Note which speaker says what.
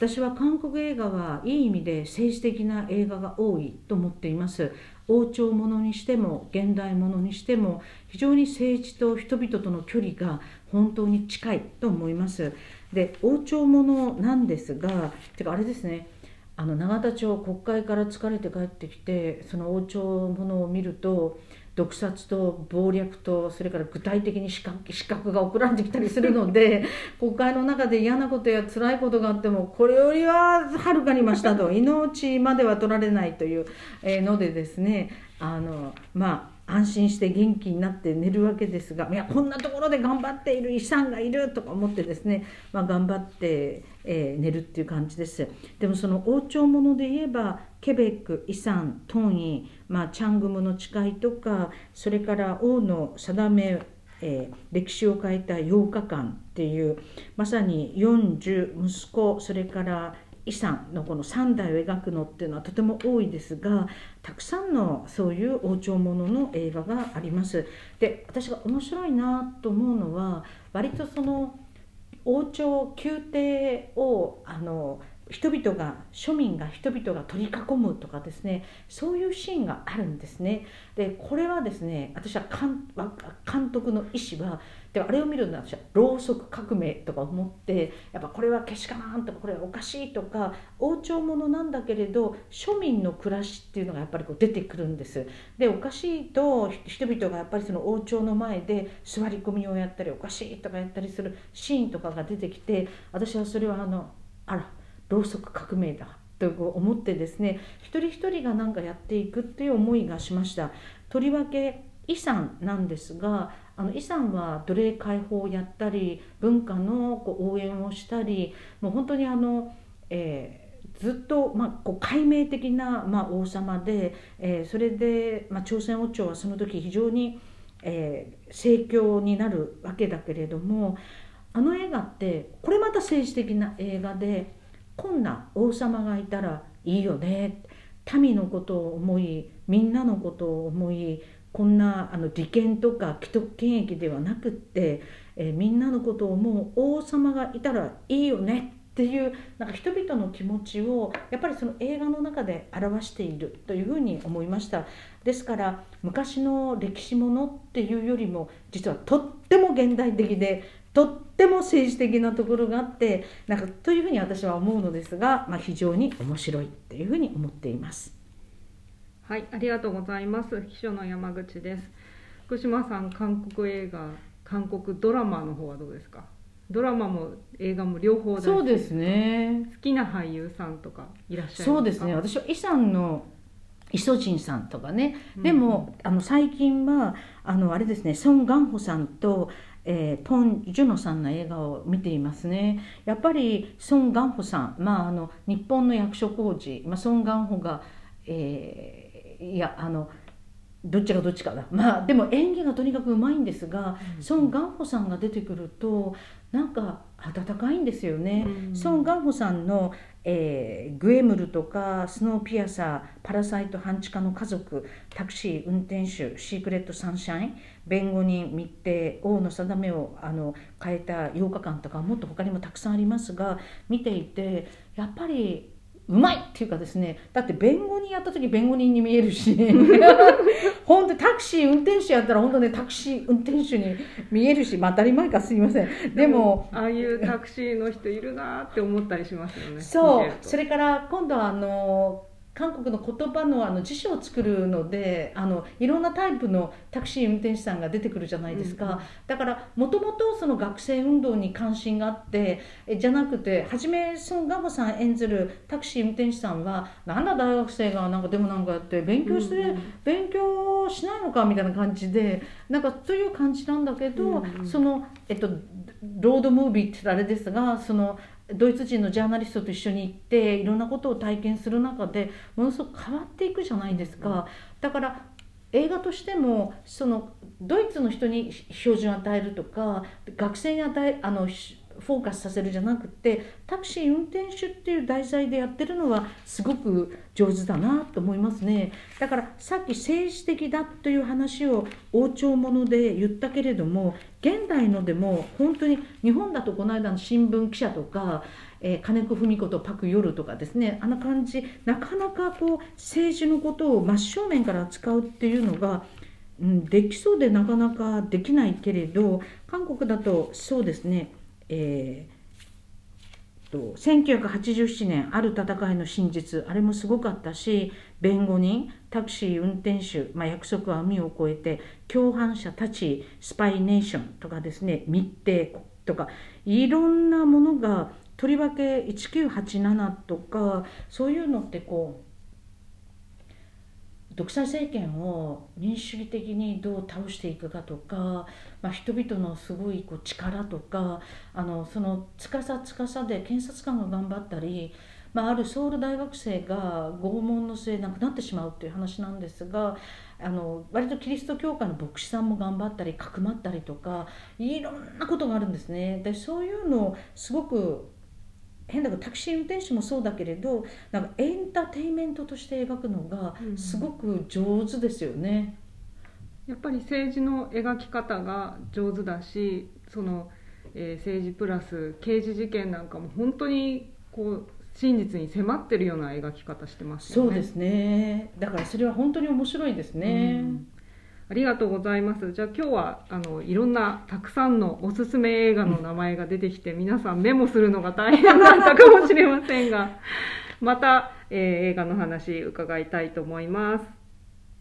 Speaker 1: 私は韓国映画はいい意味で政治的な映画が多いと思っています。王朝ものにしても現代ものにしても非常に政治と人々との距離が本当に近いと思います。で王朝ものなんですがてかあれですね。あの永田町国会から疲れて帰ってきてその王朝ものを見ると毒殺と暴力とそれから具体的に資格資格が送られてきたりするので 国会の中で嫌なことや辛いことがあってもこれよりははるかにましたと命までは取られないというのでですねあのまあ安心して元気になって寝るわけですがいやこんなところで頑張っている遺産がいるとか思ってですね、まあ、頑張って、えー、寝るっていう感じです。でもその王朝もので言えばケベックイサントンイ、まあ、チャングムの誓いとかそれから王の定めえー、歴史を変えた8日間っていうまさに40息子それから遺産のこの3代を描くのっていうのはとても多いですがたくさんのそういう王朝ものの映画があります。で私が面白いなと思うのは割とその王朝宮廷をあの人々が庶民が人々が取り囲むとかですねそういうシーンがあるんですね。でこれはですね私は監督の意思はであれを見るのは私はろうそく革命とか思ってやっぱこれはけしからんとかこれはおかしいとか王朝ものなんだけれど庶民の暮らしっていうのがやっぱりこう出てくるんです。でおかしいと人々がやっぱりその王朝の前で座り込みをやったりおかしいとかやったりするシーンとかが出てきて私はそれはあのあらろうそく革命だと思ってですね一人一人が何かやっていくっていう思いがしました。とりわけ遺産なんですがあの遺産は奴隷解放をやったり文化のこう応援をしたりもう本当にあの、えー、ずっと、まあ、こう解明的な、まあ、王様で、えー、それで、まあ、朝鮮王朝はその時非常に、えー、盛況になるわけだけれどもあの映画ってこれまた政治的な映画でこんな王様がいたらいいよね。民のことを思いみんなのことを思いこんなあの利権とか既得権益ではなくって、えー、みんなのことを思う王様がいたらいいよね。っていうなんか人々の気持ちをやっぱりその映画の中で表しているというふうに思いました。ですから昔の歴史ものっていうよりも実はとっても現代的でとっても政治的なところがあってなんかというふうに私は思うのですが、まあ、非常に面白いというふうに思っています。
Speaker 2: はい、ありがとうございます。秘書の山口です。福島さん、韓国映画、韓国ドラマの方はどうですか？ドラマも映画も両方
Speaker 1: そうですね。
Speaker 2: 好きな俳優さんとかいらっしゃいますか？
Speaker 1: そうですね。私はイさんのイソジンさんとかね、でも、うん、あの最近はあのあれですねソン・ガンホさんとえー、ポン・ジュノさんの映画を見ていますね。やっぱりソン・ガンホさん、まあ、あの日本の役所広司、まあ、ソン・ガンホが、えー、いやあのどっちがどっちかだ。まあでも演技がとにかくうまいんですが、うん、ソン・ガンホさんが出てくるとなんか温かいんですよね、うん、ソン・ガンホさんのえー、グエムルとかスノーピアサーパラサイト半地下の家族タクシー運転手シークレットサンシャイン弁護人密偵王の定めをあの変えた8日間とかもっと他にもたくさんありますが見ていてやっぱりうまいっていうかですねだって弁護人やった時弁護人に見えるし 本当タクシー運転手やったら本当ねタクシー運転手に見えるし、まあ、当たり前かすみません。でも
Speaker 2: ああいうタクシーの人いるなって思ったりしますよね
Speaker 1: そうそれから今度はあの韓国の言葉のあの辞書を作るのであのいろんなタイプのタクシー運転手さんが出てくるじゃないですか、うんうん、だからもともとその学生運動に関心があってえじゃなくて初めソン・ガホさん演ずるタクシー運転手さんはなんだ大学生がなんかでもなんかやって勉強して、うんうん、勉強しないのかみたいな感じでなんかという感じなんだけど、うんうん、そのえっとロードムービーってあれですがそのドイツ人のジャーナリストと一緒に行っていろんなことを体験する中でものすごく変わっていくじゃないですか。だから映画としてもそのドイツの人に標準を与えるとか学生に与えあのフォーカスさせるじゃなくてタクシー運転手っていう題材でやってるのはすごく上手だなと思いますね。だからさっき政治的だという話を王朝もので言ったけれども現代のでも本当に日本だとこの間の新聞記者とか、えー、金子文子とパク・ヨルとかですねあんな感じなかなかこう政治のことを真正面から扱うっていうのが、うん、できそうでなかなかできないけれど韓国だとそうですね、えーと1987年ある戦いの真実あれもすごかったし弁護人タクシー運転手、まあ、約束は網を越えて共犯者たちスパイネーションとかですね密偵とかいろんなものがとりわけ1987とかそういうのってこう独裁政権を民主主義的にどう倒していくかとか、まあ、人々のすごいこう力とかあのその司司で検察官が頑張ったり、まあ、あるソウル大学生が拷問の末亡くなってしまうっていう話なんですがあの割とキリスト教会の牧師さんも頑張ったりかくまったりとかいろんなことがあるんですね。でそういうのをすごく変だけどタクシー運転手もそうだけれどなんかエンターテインメントとして描くのがすごく上手ですよね。
Speaker 2: やっぱり政治の描き方が上手だしその、えー、政治プラス刑事事件なんかも本当にこう真実に迫ってるような描き方してます
Speaker 1: よね。そうですねだからそれは本当に面白いですね。うん
Speaker 2: ありがとうございます。じゃあ今日はあのいろんなたくさんのおすすめ映画の名前が出てきて、皆さんメモするのが大変だったかもしれませんが、また、えー、映画の話伺いたいと思います。